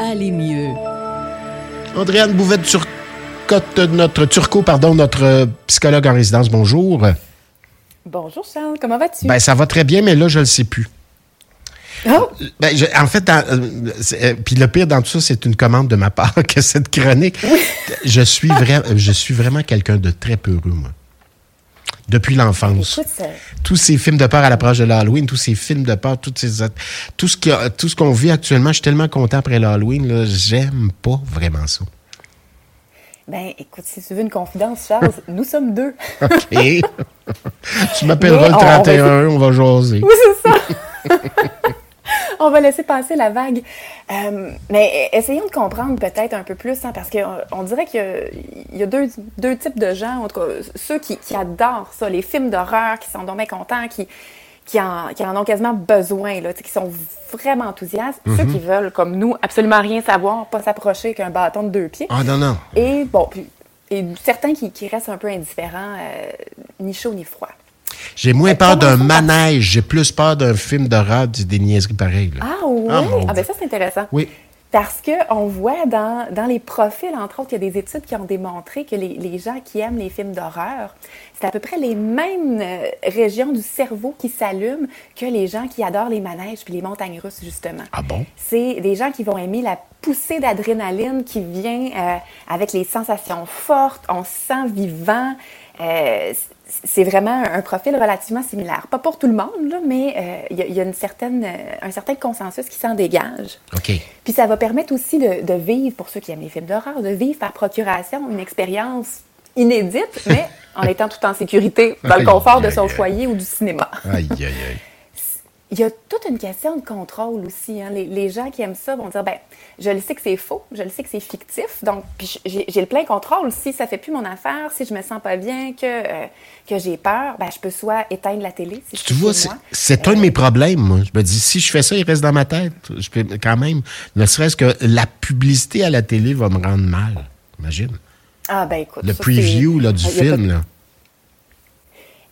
Allez mieux. Andréane Bouvette-Turcotte, notre Turco, pardon, notre psychologue en résidence, bonjour. Bonjour Charles, comment vas-tu? Ben, ça va très bien, mais là, je ne le sais plus. Oh! Ben, je- en fait, euh, euh, puis le pire dans tout ça, c'est une commande de ma part que cette chronique. Je suis vrai, je suis vraiment quelqu'un de très peureux, moi. Depuis l'enfance. Tous ces films de peur à l'approche de l'Halloween, tous ces films de peur, toutes ces, tout ce qui- tout ce qu'on vit actuellement, je suis tellement content après l'Halloween, là, j'aime pas vraiment ça. ben écoute, si tu veux une confidence, Charles, nous sommes deux. OK. tu m'appelleras le on- on va 31, on va jaser. Oui, c'est ça. On va laisser passer la vague. Euh, mais essayons de comprendre peut-être un peu plus, hein, parce qu'on on dirait qu'il y a, il y a deux, deux types de gens, en tout cas, ceux qui, qui adorent ça, les films d'horreur, qui sont donc bien contents, qui, qui, en, qui en ont quasiment besoin, là, qui sont vraiment enthousiastes, ceux qui veulent, comme nous, absolument rien savoir, pas s'approcher qu'un bâton de deux pieds. Ah non, non. Et bon, puis, et certains qui, qui restent un peu indifférents, euh, ni chaud ni froid. J'ai moins peur d'un manège, j'ai plus peur d'un film d'horreur, des des niaiseries pareilles. là. Ah oui? Ah, Ah, ben ça, c'est intéressant. Oui. Parce qu'on voit dans, dans les profils, entre autres, il y a des études qui ont démontré que les, les gens qui aiment les films d'horreur, c'est à peu près les mêmes euh, régions du cerveau qui s'allument que les gens qui adorent les manèges puis les montagnes russes, justement. Ah bon? C'est des gens qui vont aimer la poussée d'adrénaline qui vient euh, avec les sensations fortes, on se sent vivant. Euh, c'est vraiment un profil relativement similaire. Pas pour tout le monde, là, mais euh, il y a, il y a une certaine, euh, un certain consensus qui s'en dégage. OK. Puis ça va permettre aussi de, de vivre, pour ceux qui aiment les films d'horreur, de vivre par procuration une expérience inédite, mais en étant tout en sécurité dans le Aïe, confort de son aïe. foyer ou du cinéma. Aïe, aïe, aïe. Il y a toute une question de contrôle aussi. hein. Les, les gens qui aiment ça vont dire, ben, je le sais que c'est faux, je le sais que c'est fictif, donc j'ai le plein contrôle. Si ça fait plus mon affaire, si je me sens pas bien, que, euh, que j'ai peur, ben, je peux soit éteindre la télé. Si Tu vois, c'est un de mes problèmes, moi. Je me dis, si je fais ça, il reste dans ma tête. Je peux quand même, ne serait-ce que la publicité à la télé va me rendre mal. Imagine. Ah, ben écoute. Le ça, preview là, du il y a pas- film, là.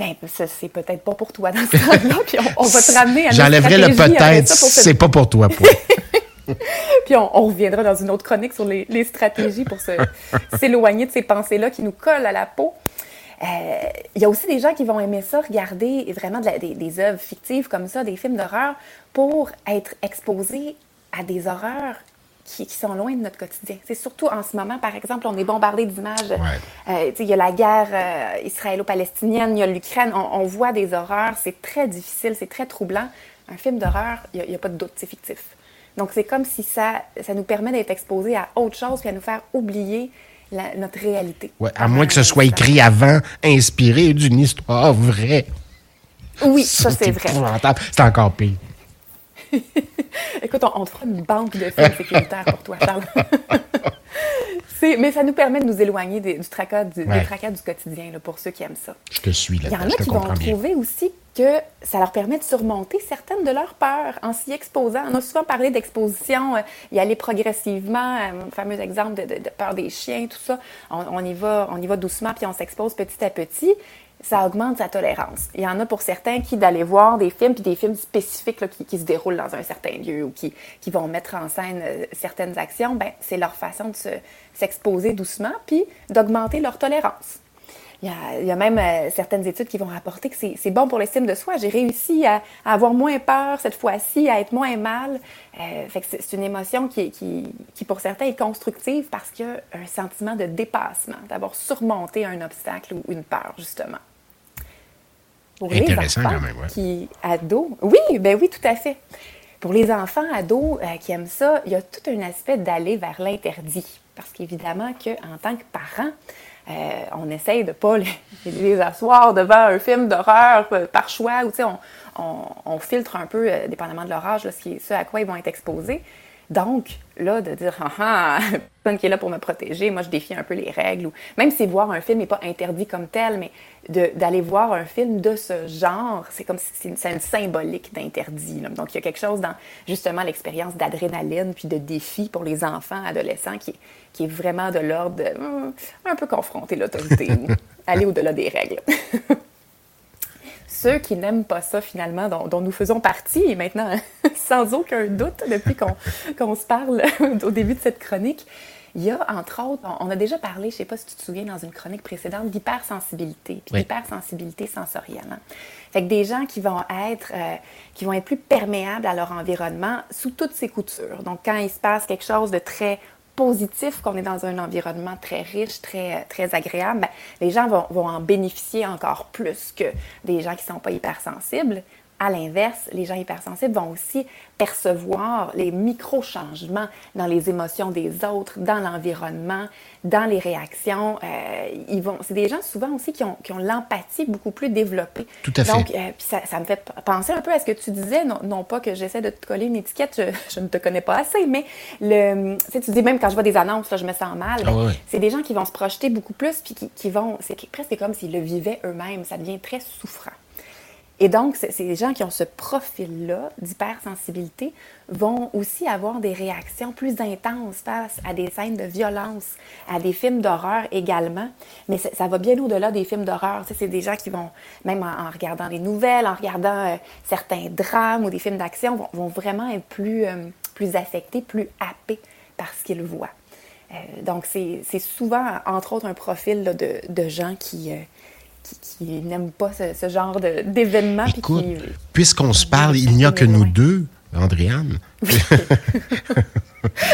Ben, c'est peut-être pas pour toi dans ce cas-là, puis on, on va te ramener à J'enlèverai le peut-être, c'est pas pour toi, point. Puis on, on reviendra dans une autre chronique sur les, les stratégies pour s'éloigner de ces pensées-là qui nous collent à la peau. Euh, Il y a aussi des gens qui vont aimer ça, regarder vraiment de la- des, des œuvres fictives comme ça, des films d'horreur, pour être exposés à des horreurs qui, qui sont loin de notre quotidien. C'est surtout en ce moment, par exemple, on est bombardé d'images. Euh, tu sais, il y a la guerre euh, israélo-palestinienne, il y a l'Ukraine, on, on voit des horreurs, c'est très difficile, c'est très troublant. Un film d'horreur, il n'y a, pas de doute, c'est fictif. Donc, c'est comme si ça, ça nous permet d'être exposés à autre chose puis à nous faire oublier la- notre réalité. Ouais, à moins que ce Euh, soit écrit avant, inspiré d'une histoire vraie. Oui, ça, c'est vrai. C'est encore pire. Écoute, on, on te fera une banque de films sécuritaires pour toi, Charles. Mais ça nous permet de nous éloigner des, du tracas du, des tracas du quotidien, là, pour ceux qui aiment ça. Je te suis Il y en a qui vont bien. trouver aussi que ça leur permet de surmonter certaines de leurs peurs en s'y exposant. On a souvent parlé d'exposition, euh, y aller progressivement, euh, le fameux exemple de, de- de peur des chiens, tout ça. On, on y va, on y va doucement puis on s'expose petit à petit. Ça augmente sa tolérance. Il y en a pour certains qui d'aller voir des films puis des films spécifiques qui, se déroulent dans un certain lieu ou qui, qui vont mettre en scène euh, certaines actions. Ben c'est leur façon de se- s'exposer doucement puis d'augmenter leur tolérance. Il y, a, même euh, certaines études qui vont rapporter que c'est bon pour l'estime de soi. J'ai réussi à, avoir moins peur cette fois-ci, à être moins mal. Euh, c'est une émotion qui, qui, qui, pour certains, est constructive parce qu'il y a un sentiment de dépassement, d'avoir surmonté un obstacle ou une peur, justement. Pour les enfants quand même, ouais. qui ados, oui, ben oui, tout à fait. Pour les enfants ados euh, qui aiment ça, il y a tout un aspect d'aller vers l'interdit. Parce qu'évidemment qu'en tant que parent, euh, on essaye de ne pas les, les asseoir devant un film d'horreur euh, par choix, ou tu sais, on, on, on filtre un peu, dépendamment de leur âge, là, ce, qui est- ce à quoi ils vont être exposés. Donc, là, de dire, ah ah, personne qui est là pour me protéger, moi, je défie un peu les règles. Ou, même si voir un film n'est pas interdit comme tel, mais d'aller voir un film de ce genre, c'est comme si c'est une, une symbolique d'interdit. Donc, il y a quelque chose dans, justement, l'expérience d'adrénaline puis de défi pour les enfants, adolescents, qui, est- qui est vraiment de l'ordre de hum, un peu confronter l'autorité aller au-delà des règles. ceux qui n'aiment pas ça finalement, dont, nous faisons partie, maintenant, sans aucun doute, depuis qu'on se parle au début de cette chronique, il y a, entre autres, on a déjà parlé, je ne sais pas si tu te souviens, dans une chronique précédente, d'hypersensibilité, puis d'hypersensibilité sensorielle. Hein. Fait que des gens qui vont être, euh, qui vont être plus perméables à leur environnement sous toutes ses coutures. Donc, quand il se passe quelque chose de très positif, qu'on est dans un environnement très riche, très, très agréable, ben, les gens vont, vont, en bénéficier encore plus que des gens qui ne sont pas hypersensibles. À l'inverse, les gens hypersensibles vont aussi percevoir les micro-changements dans les émotions des autres, dans l'environnement, dans les réactions. Euh, ils vont, c'est des gens souvent aussi qui ont, qui ont l'empathie beaucoup plus développée. Tout à fait. Donc, euh, ça, ça, me fait penser un peu à ce que tu disais, non, non pas que j'essaie de te coller une étiquette, je, je, ne te connais pas assez, mais le, tu, sais, tu dis même quand je vois des annonces, là, je me sens mal. Ah. C'est des gens qui vont se projeter beaucoup plus, puis qui, qui vont, c'est presque comme s'ils le vivaient eux-mêmes. Ça devient très souffrant. Et donc, ces gens qui ont ce profil-là d'hypersensibilité vont aussi avoir des réactions plus intenses face à des scènes de violence, à des films d'horreur également. Mais ça va bien au-delà des films d'horreur. c'est des gens qui vont, même en, regardant les nouvelles, en regardant euh, certains drames ou des films d'action, vont, vraiment être plus, euh, plus affectés, plus happés par ce qu'ils voient. Euh, donc, c'est souvent, entre autres, un profil de, gens qui qui, n'aiment pas ce, genre d'événement. Écoute, puisqu'on se parle, il n'y a que nous deux, Andréane.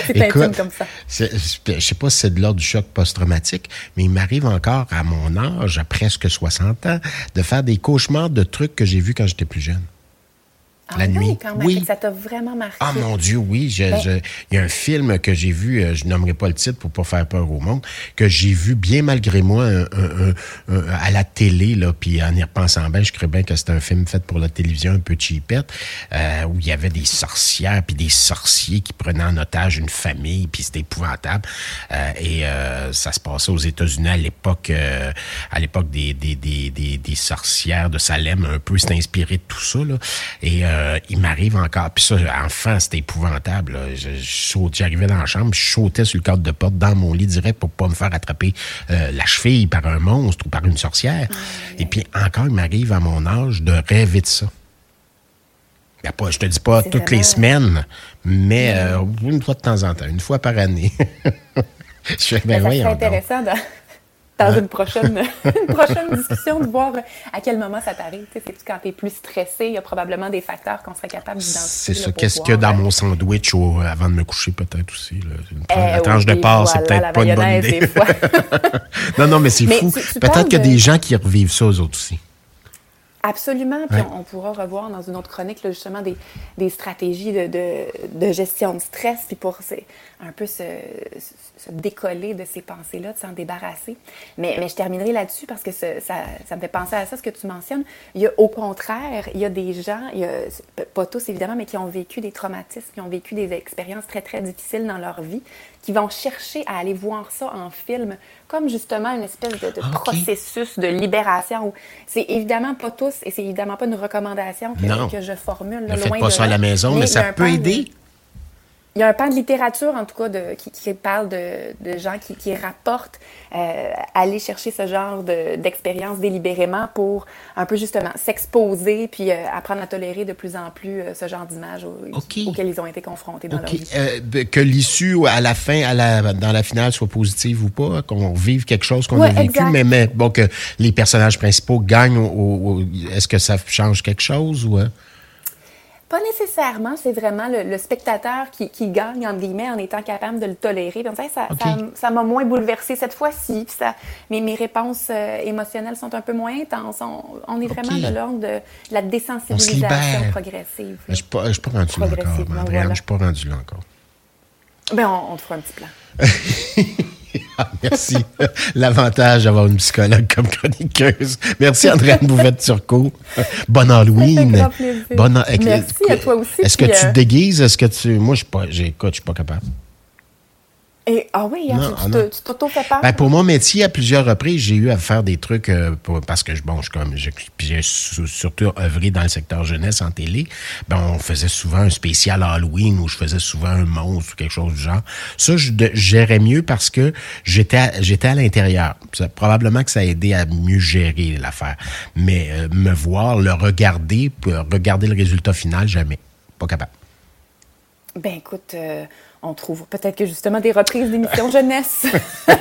c'est intime comme ça. Je ne sais pas si c'est de l'ordre du choc post-traumatique, mais il m'arrive encore à mon âge, à presque 60 ans, de faire des cauchemars de trucs que j'ai vus quand j'étais plus jeune. Ah la nuit. Quand même. Oui. Ça t'a vraiment marqué. Ah mon Dieu, oui. Ben il y a un film que j'ai vu, euh, je nommerai pas le titre pour pas faire peur au monde, que j'ai vu bien malgré moi à la télé, là, puis en y repensant bien, je crois bien que c'était un film fait pour la télévision, un peu cheapette, euh, où il y avait des sorcières puis des sorciers qui prenaient en otage une famille, puis c'était épouvantable. Euh, et ça se passait aux États-Unis à l'époque, à l'époque des des, des, des, des, sorcières de Salem, un peu, c'était inspiré de tout ça, là. Et euh, il m'arrive encore. Puis ça, enfant, c'était épouvantable. Je, j'arrivais dans la chambre, je sautais sur le cadre de porte dans mon lit direct pour pas me faire attraper euh, la cheville par un monstre ou par une sorcière. Et puis encore, il m'arrive à mon âge de rêver de ça. Je pas, je te dis pas toutes les semaines, mais euh, une fois de temps en temps, une fois par année. je fais, ben, ça serait intéressant de, dans une, prochaine, une prochaine discussion de voir à quel moment ça t'arrive. C'est quand tu es plus stressé, il y a probablement des facteurs qu'on serait capable d'identifier. C'est ça. Qu'est-ce qu'il y a dans mon sandwich avant de me coucher, peut-être aussi? Là? la tranche de porc, c'est peut-être pas une bonne idée. non, non, mais c'est fou. Peut-être qu'il y a des gens qui revivent ça, eux autres aussi. Absolument. Puis on, pourra revoir dans une autre chronique justement des, des stratégies de, de, de, gestion de stress, puis pour un peu se, se décoller de ces pensées-là, de s'en débarrasser. Mais, mais je terminerai là-dessus parce que ça, ça, me fait penser à ça, ce que tu mentionnes. Il y a au contraire, il y a des gens, il y a, pas tous évidemment, mais qui ont vécu des traumatismes, qui ont vécu des expériences très, très difficiles dans leur vie, qui vont chercher à aller voir ça en film comme justement une espèce de, de processus de libération. C'est évidemment pas tous, et c'est évidemment pas une recommandation que, que je formule. Ne faites pas ça à la maison, mais, ça peut aider. Il y a un pan de littérature, en tout cas, de, qui, qui parle de, de, gens qui, qui rapportent euh, aller chercher ce genre d'expérience délibérément pour un peu justement s'exposer puis euh, apprendre à tolérer de plus en plus euh, ce genre d'image auxquelles ils ont été confrontés dans leur vie. Euh, que l'issue à la fin, à la, dans la finale, soit positive ou pas, qu'on vive quelque chose qu'on a vécu, mais, mais, bon, que les personnages principaux gagnent, est-ce que ça change quelque chose ou... Pas nécessairement, c'est vraiment le, spectateur qui, qui, gagne, entre guillemets, en étant capable de le tolérer. ça, ça, m'a moins bouleversé cette fois-ci. Ça, mes, mes réponses euh, émotionnelles sont un peu moins intenses. On, est vraiment de l'ordre de, la désensibilisation progressive. Je ne suis pas, rendu là encore, Andréane. Je ne suis pas rendu là encore. Ben, on, on te fera un petit plan. Ah, merci. L'avantage d'avoir une psychologue comme chroniqueuse. Merci, Andréane Bouvette-Turcot. Bonne Halloween. Bonne... Merci à toi aussi. Est-ce que tu te déguises? Est-ce que tu. Moi, je ne suis pas capable. Et, ah oui, hein, Non, tu ah tu t'auto-fais peur? Ben, pour mon métier, à plusieurs reprises, j'ai eu à faire des trucs euh, pour- parce que bon, je comme j'ai su- surtout œuvré dans le secteur jeunesse en télé. Ben, on faisait souvent un spécial Halloween où je faisais souvent un monstre ou quelque chose du genre. Ça, je de- je gérais mieux parce que j'étais à, j'étais à l'intérieur. Ça- Probablement que ça a aidé à mieux gérer l'affaire. Mais euh, me voir, le regarder, regarder le résultat final, jamais. Pas capable. Ben écoute, euh, on trouve peut-être que justement des reprises d'émissions jeunesse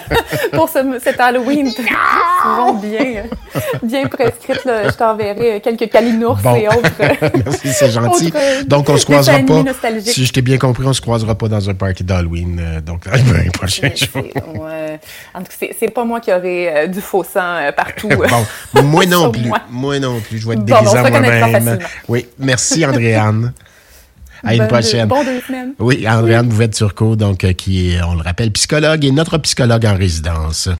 pour ce, cet Halloween seront bien, euh, bien prescrites. là. Je t'enverrai quelques calinours Bon. et autres. euh, Merci, c'est gentil. Euh, donc, on se croisera pas. Si je t'ai bien compris, on se croisera pas dans un party d'Halloween. euh, donc, un prochain jour. ouais. En tout cas, c'est- pas moi qui aurai euh, du faux sang euh, partout. euh, Bon, moi non plus. moi. Moi. non plus. Je vais être Bon, on déguisé moi-même. Oui, merci Andréane. À une Bonne deux- prochaine. Bon deux semaines. Oui, Andréane Bouvette-Turcot, donc, euh, qui est, on le rappelle, psychologue et notre psychologue en résidence.